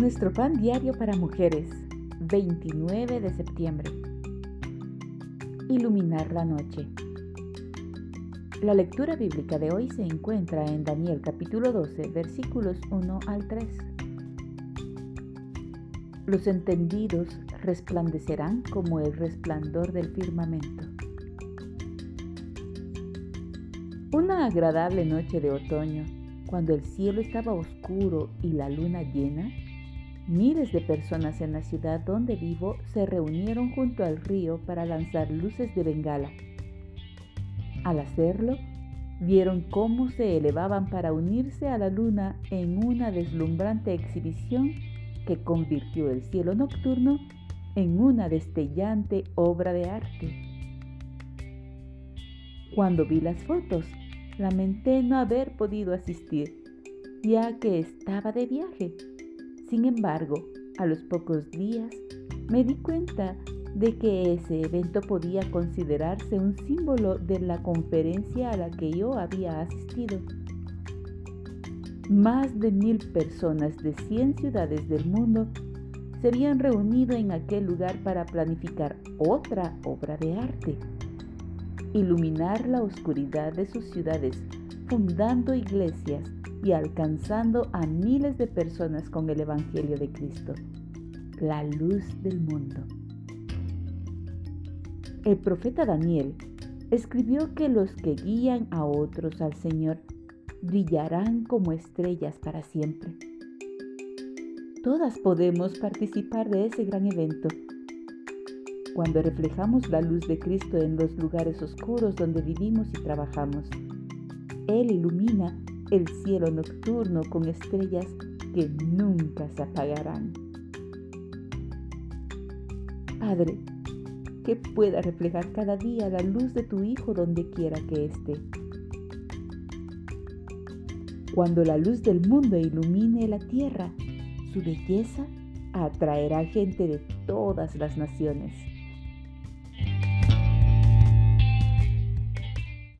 Nuestro pan diario para mujeres, 29 de septiembre. Iluminar la noche. La lectura bíblica de hoy se encuentra en Daniel capítulo 12, versículos 1 al 3. Los entendidos resplandecerán como el resplandor del firmamento. Una agradable noche de otoño, cuando el cielo estaba oscuro y la luna llena, Miles de personas en la ciudad donde vivo se reunieron junto al río para lanzar luces de bengala. Al hacerlo, vieron cómo se elevaban para unirse a la luna en una deslumbrante exhibición que convirtió el cielo nocturno en una destellante obra de arte. Cuando vi las fotos, lamenté no haber podido asistir, ya que estaba de viaje sin embargo, a los pocos días me di cuenta de que ese evento podía considerarse un símbolo de la conferencia a la que yo había asistido. Más de mil personas de 100 ciudades del mundo se habían reunido en aquel lugar para planificar otra obra de arte, iluminar la oscuridad de sus ciudades, fundando iglesias y alcanzando a miles de personas con el Evangelio de Cristo, la luz del mundo. El profeta Daniel escribió que los que guían a otros al Señor brillarán como estrellas para siempre. Todas podemos participar de ese gran evento. Cuando reflejamos la luz de Cristo en los lugares oscuros donde vivimos y trabajamos, Él ilumina el cielo nocturno con estrellas que nunca se apagarán. Padre, que pueda reflejar cada día la luz de tu Hijo donde quiera que esté. Cuando la luz del mundo ilumine la tierra, su belleza atraerá gente de todas las naciones.